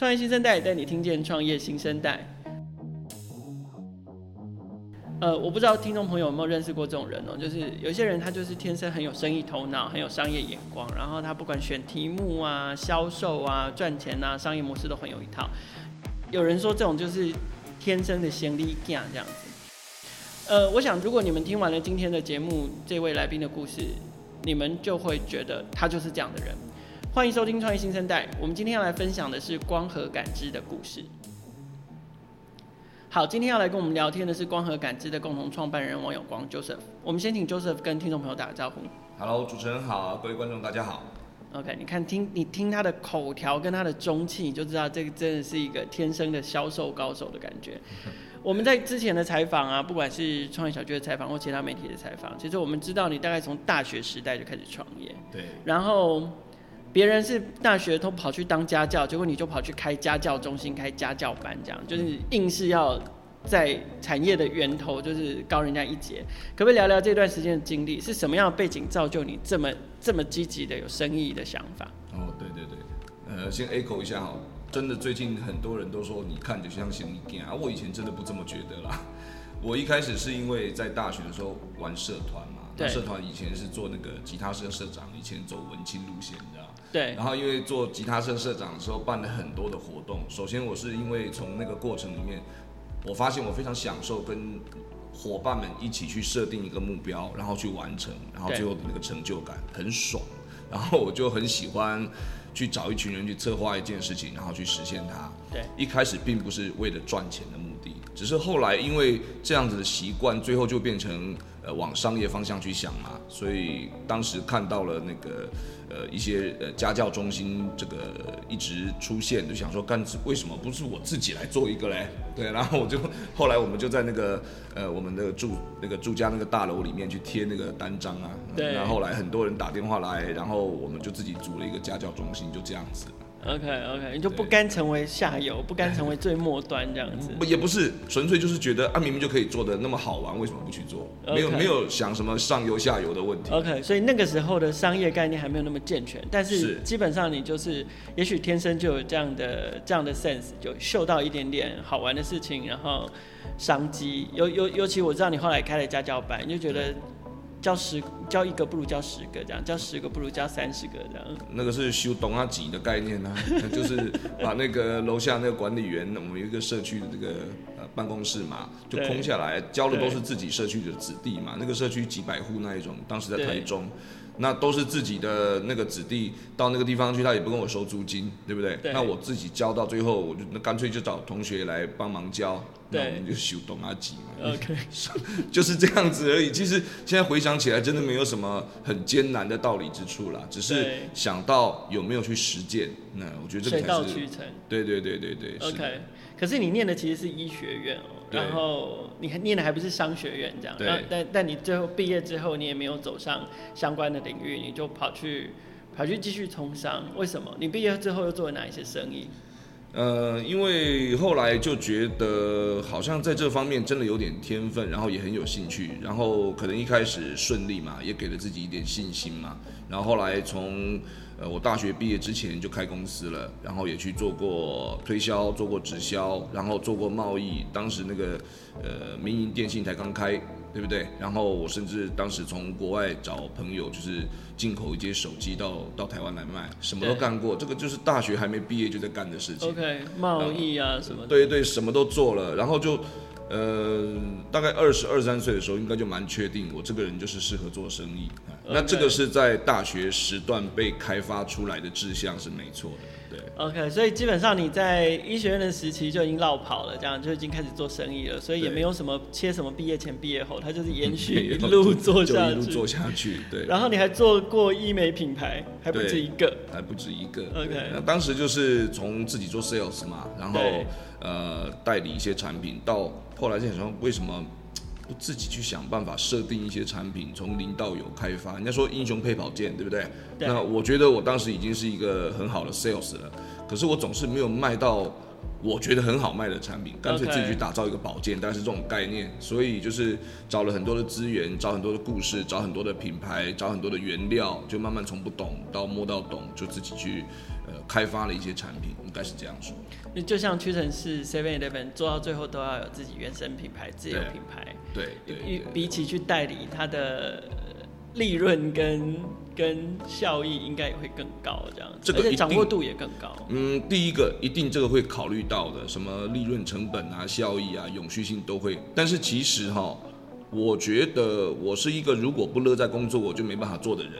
创业新生代带你听见创业新生代。呃，我不知道听众朋友有没有认识过这种人哦，就是有些人他就是天生很有生意头脑，很有商业眼光，然后他不管选题目啊、销售啊、赚钱啊、商业模式都很有一套。有人说这种就是天生的先力这样子。呃，我想如果你们听完了今天的节目，这位来宾的故事，你们就会觉得他就是这样的人。欢迎收听创业新生代。我们今天要来分享的是光合感知的故事。好，今天要来跟我们聊天的是光合感知的共同创办人王永光 Joseph。我们先请 Joseph 跟听众朋友打个招呼。Hello，主持人好，各位观众大家好。OK，你看听你听他的口条跟他的中气，你就知道这个真的是一个天生的销售高手的感觉。我们在之前的采访啊，不管是创业小聚的采访或其他媒体的采访，其实我们知道你大概从大学时代就开始创业。对。然后。别人是大学都跑去当家教，结果你就跑去开家教中心、开家教班，这样就是硬是要在产业的源头就是高人家一截。可不可以聊聊这段时间的经历？是什么样的背景造就你这么这么积极的有生意的想法？哦，对对对，呃，先 echo 一下哈，真的最近很多人都说你看着像行李架啊，我以前真的不这么觉得啦。我一开始是因为在大学的时候玩社团嘛，对，社团以前是做那个吉他社社长，以前走文青路线的。对，然后因为做吉他社社长的时候办了很多的活动。首先我是因为从那个过程里面，我发现我非常享受跟伙伴们一起去设定一个目标，然后去完成，然后最后的那个成就感很爽。然后我就很喜欢去找一群人去策划一件事情，然后去实现它。对，一开始并不是为了赚钱的目的，只是后来因为这样子的习惯，最后就变成呃往商业方向去想嘛。所以当时看到了那个。呃，一些呃家教中心这个一直出现，就想说干为什么不是我自己来做一个嘞？对，然后我就后来我们就在那个呃我们的住那个住家那个大楼里面去贴那个单张啊，对，然后后来很多人打电话来，然后我们就自己组了一个家教中心，就这样子。OK OK，你就不甘成为下游，不甘成为最末端这样子。不也不是，纯粹就是觉得啊，明明就可以做的那么好玩，为什么不去做.没有没有想什么上游下游的问题。OK，所以那个时候的商业概念还没有那么健全，但是基本上你就是，也许天生就有这样的这样的 sense，就嗅到一点点好玩的事情，然后商机。尤尤尤其我知道你后来开了家教班，你就觉得。教十教一个不如教十个，这样教十个不如教三十个这样。那个是修懂啊几的概念呢、啊？就是把那个楼下那个管理员，我们有一个社区的这个呃办公室嘛，就空下来，教的都是自己社区的子弟嘛。那个社区几百户那一种，当时在台中。那都是自己的那个子弟到那个地方去，他也不跟我收租金，对不对？对，那我自己教到最后，我就那干脆就找同学来帮忙教，对，那我们就阿吉嘛。OK，就是这样子而已。其实现在回想起来，真的没有什么很艰难的道理之处啦，只是想到有没有去实践。那我觉得这个才是。水到渠成。对对对对对。OK，可是你念的其实是医学院哦。然后你还念的还不是商学院这样，对，但但你最后毕业之后，你也没有走上相关的领域，你就跑去跑去继续从商。为什么？你毕业之后又做了哪一些生意？呃，因为后来就觉得好像在这方面真的有点天分，然后也很有兴趣，然后可能一开始顺利嘛，也给了自己一点信心嘛。然后后来从呃我大学毕业之前就开公司了，然后也去做过推销，做过直销，然后做过贸易。当时那个呃民营电信才刚开。对不对？然后我甚至当时从国外找朋友，就是进口一些手机到到台湾来卖，什么都干过。这个就是大学还没毕业就在干的事情。OK，贸易啊什么的。对对，什么都做了，然后就呃，大概二十二三岁的时候，应该就蛮确定我这个人就是适合做生意。那这个是在大学时段被开发出来的志向是没错的。对，OK，所以基本上你在医学院的时期就已经落跑了，这样就已经开始做生意了，所以也没有什么切什么毕业前毕业后，他就是延续一路做下去，一路做下去。对，然后你还做过医美品牌，还不止一个，还不止一个。OK，那当时就是从自己做 sales 嘛，然后呃代理一些产品，到后来就想说为什么。自己去想办法设定一些产品，从零到有开发。人家说英雄配宝剑，对不对？对。那我觉得我当时已经是一个很好的 sales 了，可是我总是没有卖到我觉得很好卖的产品，干脆自己去打造一个宝剑，大概是这种概念。所以就是找了很多的资源，找很多的故事，找很多的品牌，找很多的原料，就慢慢从不懂到摸到懂，就自己去呃开发了一些产品，应该是这样说。就像屈臣氏 Seven Eleven 做到最后都要有自己原生品牌、自有品牌，对，对，对，对，比起去代理它的。利润跟跟效益应该也会更高，这样子，这个而且掌握度也更高。嗯，第一个一定这个会考虑到的，什么利润成本啊、效益啊、永续性都会。但是其实哈，我觉得我是一个如果不乐在工作，我就没办法做的人。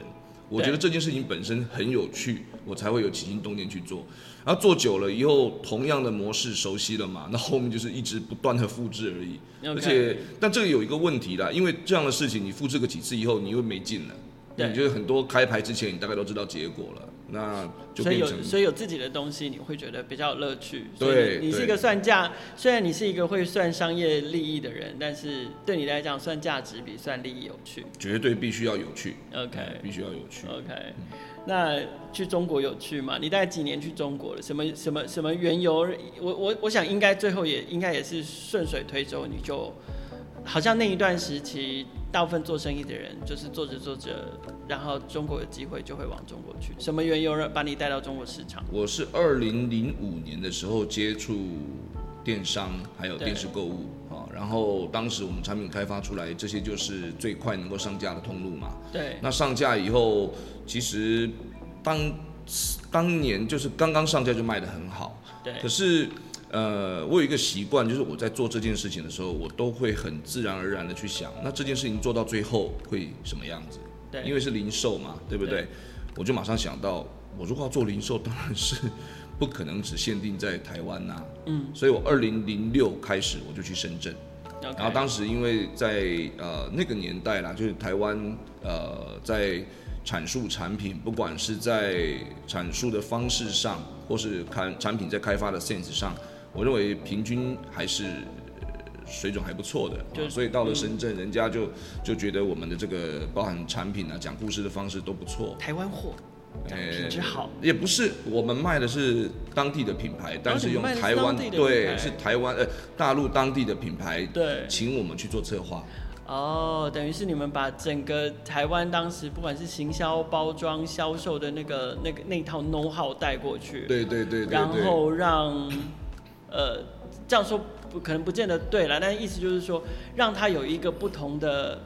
我觉得这件事情本身很有趣，我才会有起心动念去做。然后做久了以后，同样的模式熟悉了嘛，那后面就是一直不断的复制而已。而且，但这个有一个问题啦，因为这样的事情你复制个几次以后，你又没劲了。对，你觉得很多开牌之前，你大概都知道结果了。那就所以有所以有自己的东西，你会觉得比较有乐趣。对，你是一个算价，虽然你是一个会算商业利益的人，但是对你来讲，算价值比算利益有趣。绝对必须要有趣。OK，必须要有趣。OK，嗯，那去中国有趣吗？你大概几年去中国了？什么什么什么缘由？我我我想应该最后也应该也是顺水推舟，你就。好像那一段时期，大部分做生意的人就是做着做着，然后中国有机会就会往中国去。什么缘由让把你带到中国市场？我是二零零五年的时候接触电商，还有电视购物啊。然后当时我们产品开发出来，这些就是最快能够上架的通路嘛。对。那上架以后，其实当当年就是刚刚上架就卖得很好。对。可是。呃，我有一个习惯，就是我在做这件事情的时候，我都会很自然而然的去想，那这件事情做到最后会什么样子？对，因为是零售嘛，对不对？对，我就马上想到，我如果要做零售，当然是不可能只限定在台湾呐。嗯，所以我二零零六开始我就去深圳.然后当时因为在呃那个年代啦，就是台湾呃在阐述产品，不管是在阐述的方式上，或是看产品在开发的 sense 上。我认为平均还是水准还不错的，就所以到了深圳，嗯、人家就就觉得我们的这个包含产品啊、讲故事的方式都不错。台湾货，品质好，也不是我们卖的是当地的品牌，但是用台湾对是台湾呃大陆当地的品牌对，请我们去做策划。哦，等于是你们把整个台湾当时不管是行销、包装、销售的那个那个那套 know how 带过去，对对对，对，对，然后让。呃，这样说不可能不见得对了，但意思就是说，让它有一个不同的、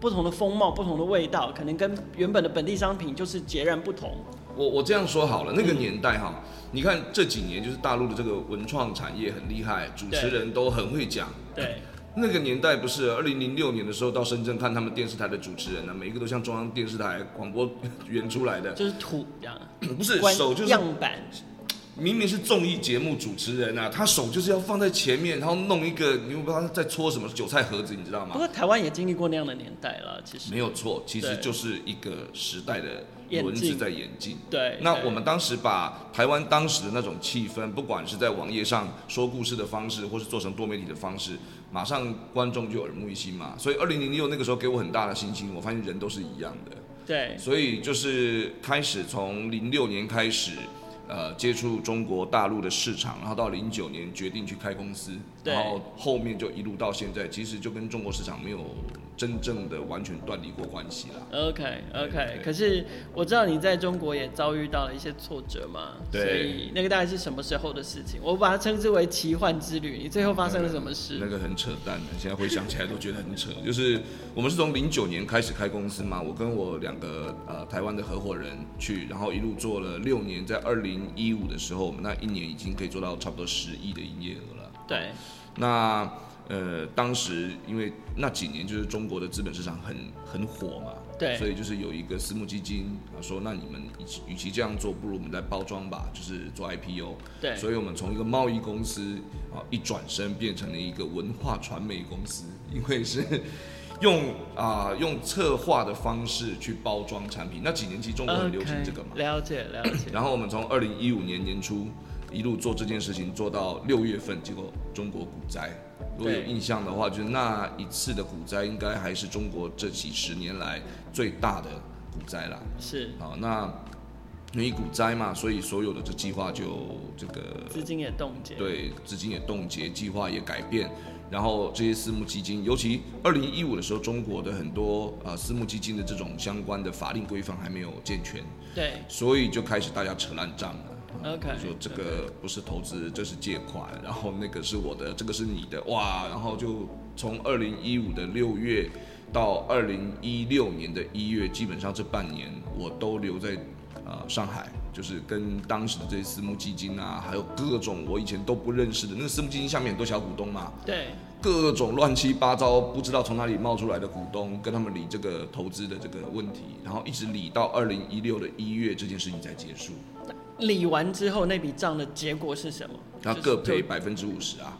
不同的风貌、不同的味道，可能跟原本的本地商品就是截然不同。我我这样说好了，那个年代哈，嗯、你看这几年就是大陆的这个文创产业很厉害，主持人都很会讲。对，那个年代不是二零零六年的时候到深圳看他们电视台的主持人呢，每一个都像中央电视台广播员出来的，就是土这样，不是手就是样板。明明是综艺节目主持人啊，他手就是要放在前面，然后弄一个，你又不知道他在搓什么韭菜盒子，你知道吗？不过台湾也经历过那样的年代了，其实没有错，其实就是一个时代的轮子在演进。对，那我们当时把台湾当时的那种气氛，不管是在网页上说故事的方式，或是做成多媒体的方式，马上观众就耳目一新嘛。所以二零零六那个时候给我很大的信心，我发现人都是一样的。对，所以就是开始从零六年开始。呃，接触中国大陆的市场，然后到零九年决定去开公司，然后后面就一路到现在，其实就跟中国市场没有真正的完全断离过关系了。OK OK，可是我知道你在中国也遭遇到了一些挫折嘛，对，所以那个大概是什么时候的事情？我把它称之为奇幻之旅。你最后发生了什么事？那个很扯淡的，现在回想起来都觉得很扯。就是我们是从零九年开始开公司嘛，我跟我两个呃台湾的合伙人去，然后一路做了六年，在二零。一五的时候，我们那一年已经可以做到差不多十亿的营业额了。对，那呃，当时因为那几年就是中国的资本市场很很火嘛，对，所以就是有一个私募基金啊说，那你们与其与其这样做，不如我们来包装吧，就是做 IPO。对，所以我们从一个贸易公司啊一转身变成了一个文化传媒公司，因为是。用啊、呃，用策划的方式去包装产品。那几年其实中国很流行这个嘛。Okay, 了解了解。然后我们从二零一五年年初一路做这件事情，做到六月份，结果中国股灾。如果有印象的话，就是那一次的股灾，应该还是中国这几十年来最大的股灾了。是。好，那因为股灾嘛，所以所有的这计划就这个资金也冻结，对，资金也冻结，计划也改变。然后这些私募基金，尤其二零一五的时候，中国的很多呃私募基金的这种相关的法令规范还没有健全，对，所以就开始大家扯烂账了。OK，说这个不是投资，这是借款，然后那个是我的，这个是你的，哇，然后就从二零一五的六月到二零一六年的一月，基本上这半年我都留在呃上海。就是跟当时的这些私募基金啊，还有各种我以前都不认识的那个私募基金下面很多小股东嘛，对，各种乱七八糟不知道从哪里冒出来的股东，跟他们理这个投资的这个问题，然后一直理到二零一六的一月，这件事情才结束。理完之后，那笔账的结果是什么？他各赔百分之五十啊，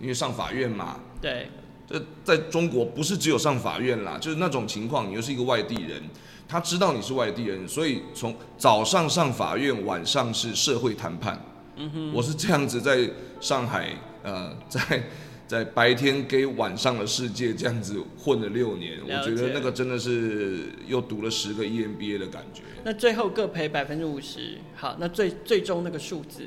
因为上法院嘛。对，这在中国不是只有上法院啦，就是那种情况，你又是一个外地人。他知道你是外地人，所以从早上上法院，晚上是社会谈判。嗯哼，我是这样子在上海，呃，在在白天给晚上的世界这样子混了六年，我觉得那个真的是又读了十个 EMBA 的感觉。那最后各赔百分之五十，好，那最最终那个数字，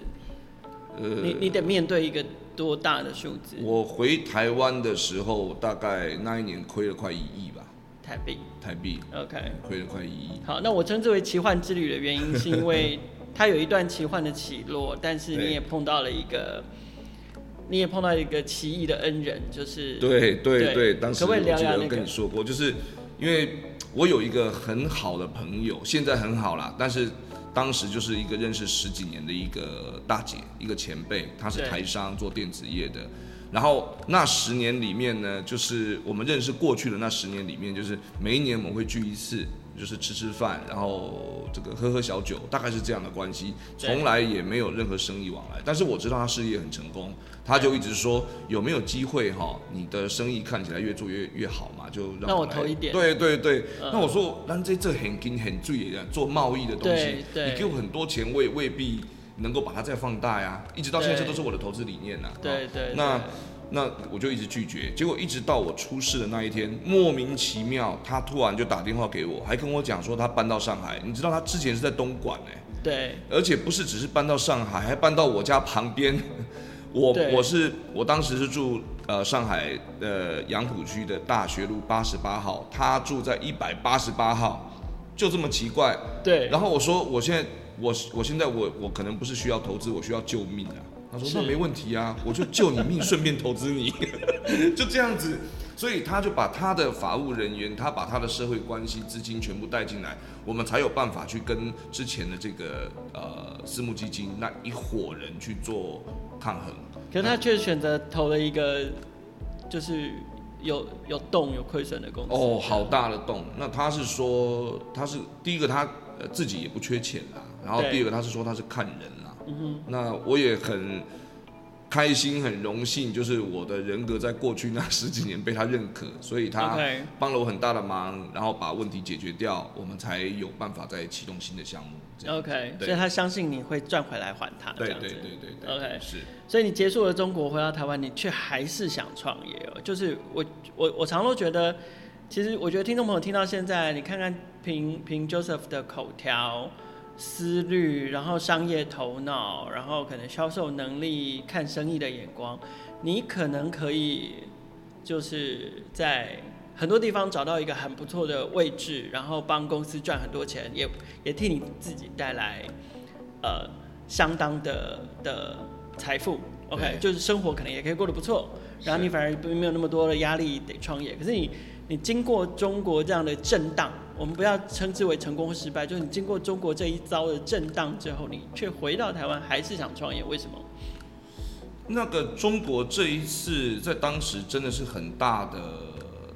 呃，你你得面对一个多大的数字？我回台湾的时候，大概那一年亏了快一亿吧。台币，台币，OK，亏了快一亿。好，那我称之为奇幻之旅的原因，是因为它有一段奇幻的起落，但是你也碰到了一个，你也碰到一个奇异的恩人，就是对对对，对，当时我记得我跟你说过，就是因为我有一个很好的朋友，现在很好啦，但是当时就是一个认识十几年的一个大姐，一个前辈，她是台商做电子业的。然后那十年里面呢，就是我们认识过去的那十年里面，就是每一年我们会聚一次，就是吃吃饭，然后这个喝喝小酒，大概是这样的关系，从来也没有任何生意往来。但是我知道他事业很成功，他就一直说有没有机会哈，你的生意看起来越做越越好嘛，就让我，投一点。对对对，嗯、那我说，那这这很金很注意的做贸易的东西，你给我很多钱，我也未必。能够把它再放大呀，一直到现在这都是我的投资理念呐、啊。对对，对。那那我就一直拒绝，结果一直到我出事的那一天，莫名其妙他突然就打电话给我，还跟我讲说他搬到上海。你知道他之前是在东莞哎。对。而且不是只是搬到上海，还搬到我家旁边。我我是我当时是住呃上海的杨浦区的大学路八十八号，他住在一百八十八号，就这么奇怪。对。然后我说我现在。我我现在我我可能不是需要投资，我需要救命啊！他说那没问题啊，我就救你命，顺便投资你，就这样子。所以他就把他的法务人员，他把他的社会关系资金全部带进来，我们才有办法去跟之前的这个呃私募基金那一伙人去做抗衡。可是他却选择投了一个就是有有洞有亏损的公司。哦，好大的洞。那他是说他是第一个他呃自己也不缺钱啦。然后第二个，他是说他是看人啦，那我也很开心、很荣幸，就是我的人格在过去那十几年被他认可，所以他帮了我很大的忙，然后把问题解决掉，我们才有办法再启动新的项目。OK，所以他相信你会赚回来还他。对对对对对。OK，是。所以你结束了中国，回到台湾，你却还是想创业哦。就是我我我常都觉得，其实我觉得听众朋友听到现在，你看看凭凭 Joseph 的口条。思虑，然后商业头脑，然后可能销售能力，看生意的眼光，你可能可以就是在很多地方找到一个很不错的位置，然后帮公司赚很多钱，也也替你自己带来呃相当的的财富。OK，就是生活可能也可以过得不错，然后你反而没有那么多的压力得创业。可是你你经过中国这样的震荡。我们不要称之为成功或失败，就是你经过中国这一遭的震荡之后，你却回到台湾还是想创业，为什么？那个中国这一次在当时真的是很大的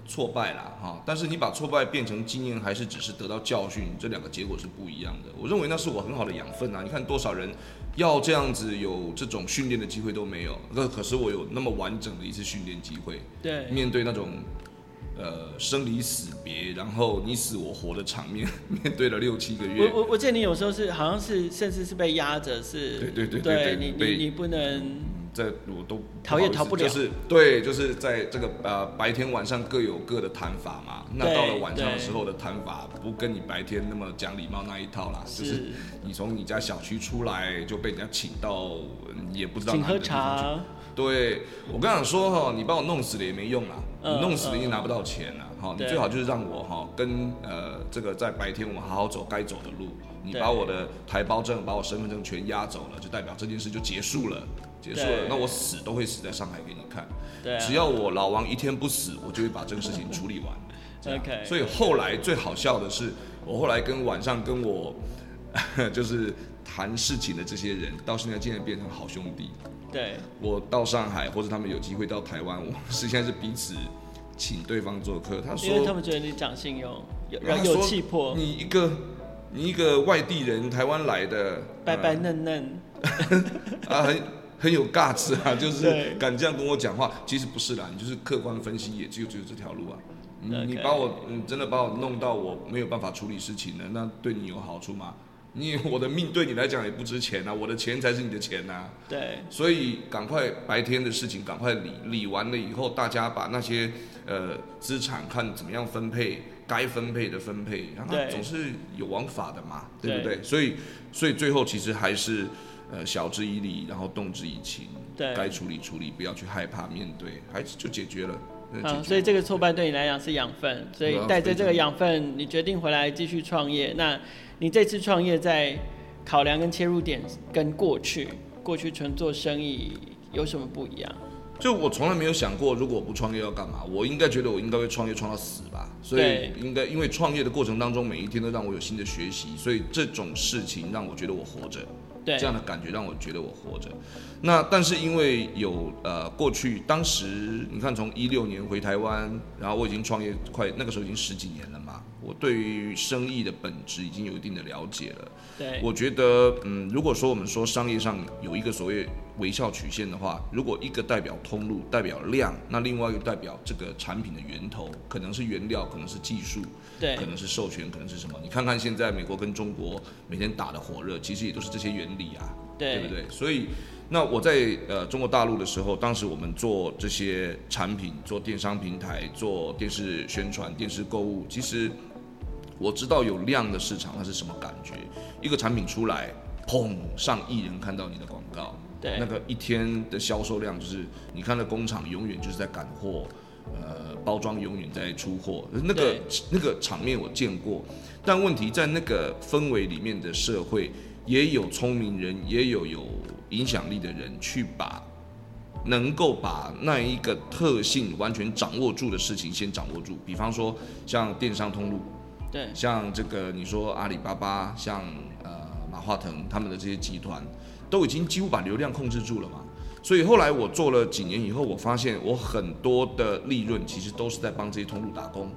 挫败啦，哈！但是你把挫败变成经验，还是只是得到教训，这两个结果是不一样的。我认为那是我很好的养分啊！你看多少人要这样子有这种训练的机会都没有，那可是我有那么完整的一次训练机会，对，面对那种。呃，生离死别，然后你死我活的场面，面对了六七个月。我我我记得你有时候是好像是甚至是被压着，是，对对对对，对你你你不能这我都逃也逃不了，就是对，就是在这个呃白天晚上各有各的谈法嘛。那到了晚上的时候的谈法，不跟你白天那么讲礼貌那一套啦。是就是你从你家小区出来就被人家请到，也不知道哪个地方去。对，我跟你说哈，你把我弄死了也没用啊，你弄死了你也拿不到钱啦。好，你最好就是让我哈跟呃这个在白天我们好好走该走的路。你把我的台胞证、把我身份证全押走了，就代表这件事就结束了，结束了。那我死都会死在上海给你看。对，只要我老王一天不死，我就会把这个事情处理完。OK。所以后来最好笑的是，我后来跟晚上跟我 就是谈事情的这些人，到现在竟然变成好兄弟。对。我到上海或者他们有机会到台湾，我是现在是彼此请对方做客。他说，因为他们觉得你讲信用，有有气魄，你一个。你一个外地人，台湾来的，白白嫩嫩，啊，很很有 guts 啊，就是敢这样跟我讲话。其实不是啦，你就是客观分析，也只有只有这条路啊。你你把我，你真的把我弄到我没有办法处理事情了，那对你有好处吗？你 我的命对你来讲也不值钱啊，我的钱才是你的钱呐。对，所以赶快白天的事情赶快理理完了以后，大家把那些呃资产看怎么样分配。该分配的分配，然后总是有王法的嘛，对，对不对？所以，所以最后其实还是，呃，晓之以理，然后动之以情。对，该处理处理，不要去害怕面对，还是就解决了。好，所以这个挫败对你来讲是养分，所以带着这个养分，你决定回来继续创业。那你这次创业在考量跟切入点跟过去，过去纯做生意有什么不一样？就我从来没有想过，如果我不创业要干嘛？我应该觉得我应该会创业创到死吧。所以应该因为创业的过程当中，每一天都让我有新的学习，所以这种事情让我觉得我活着。对，这样的感觉让我觉得我活着。那但是因为有呃过去当时你看从一六年回台湾，然后我已经创业快那个时候已经十几年了嘛，我对于生意的本质已经有一定的了解了。对，我觉得嗯，如果说我们说商业上有一个所谓微笑曲线的话，如果一个代表通路代表量，那另外一个代表这个产品的源头，可能是原料，可能是技术，对，可能是授权，可能是什么？你看看现在美国跟中国每天打的火热，其实也都是这些原理啊，对，对不对？所以。那我在呃中国大陆的时候，当时我们做这些产品，做电商平台，做电视宣传、电视购物，其实我知道有量的市场它是什么感觉。一个产品出来，砰，上亿人看到你的广告，对，那个一天的销售量就是，你看那工厂永远就是在赶货，呃，包装永远在出货，那个那个场面我见过。但问题在那个氛围里面的社会，也有聪明人，也有有。影响力的人去把能够把那一个特性完全掌握住的事情先掌握住，比方说像电商通路，对，像这个你说阿里巴巴，像呃马化腾他们的这些集团，都已经几乎把流量控制住了嘛。所以后来我做了几年以后，我发现我很多的利润其实都是在帮这些通路打工。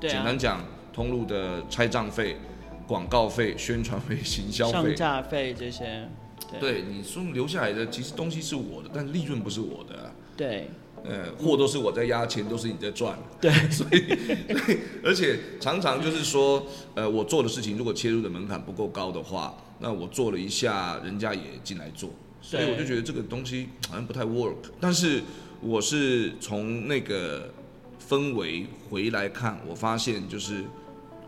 对啊，简单讲，通路的拆账费、广告费、宣传费、行销费、上架费这些。对，对，你说留下来的其实东西是我的，但利润不是我的啊。对，呃，货都是我在压，钱都是你在赚。对，所以，而且常常就是说，呃，我做的事情如果切入的门槛不够高的话，那我做了一下，人家也进来做，所以我就觉得这个东西好像不太 work。但是我是从那个氛围回来看，我发现就是，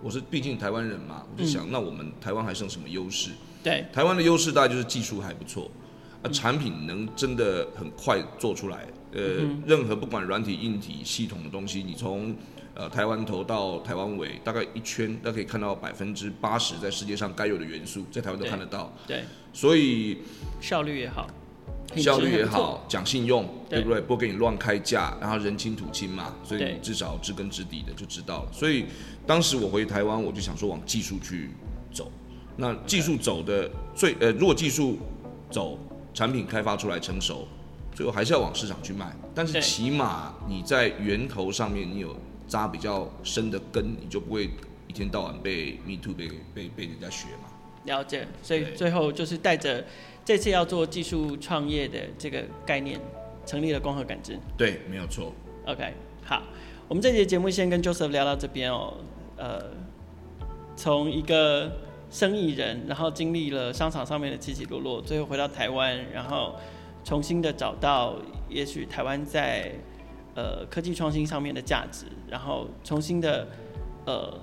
我是毕竟台湾人嘛，我就想，嗯、那我们台湾还剩什么优势？对，台湾的优势大概就是技术还不错，啊，产品能真的很快做出来，呃，嗯、任何不管软体、硬体、系统的东西，你从呃台湾头到台湾尾，大概一圈都可以看到百分之八十在世界上该有的元素，在台湾都看得到。对，对所以效率也好，效率也好，讲信用，对，对不对？不给你乱开价，然后人亲土亲嘛，所以你至少知根知底的就知道了。所以当时我回台湾，我就想说往技术去走。那技术走的最呃，如果技术走，产品开发出来成熟，最后还是要往市场去卖。但是起码你在源头上面你有扎比较深的根，你就不会一天到晚被 me too 被被被人家学嘛。了解，所以最后就是带着这次要做技术创业的这个概念，成立了光合感知。对，没有错。OK，好，我们这节节目先跟 Joseph 聊到这边哦。呃，从一个生意人，然后经历了商场上面的起起落落，最后回到台湾，然后重新的找到，也许台湾在呃科技创新上面的价值，然后重新的呃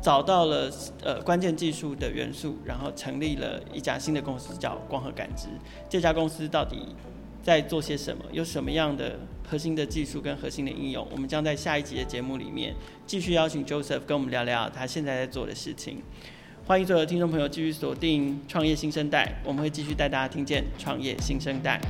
找到了呃关键技术的元素，然后成立了一家新的公司叫光合感知。这家公司到底在做些什么？有什么样的核心的技术跟核心的应用？我们将在下一集的节目里面继续邀请 Joseph 跟我们聊聊他现在在做的事情。欢迎所有的听众朋友继续锁定《创业新生代》，我们会继续带大家听见创业新生代。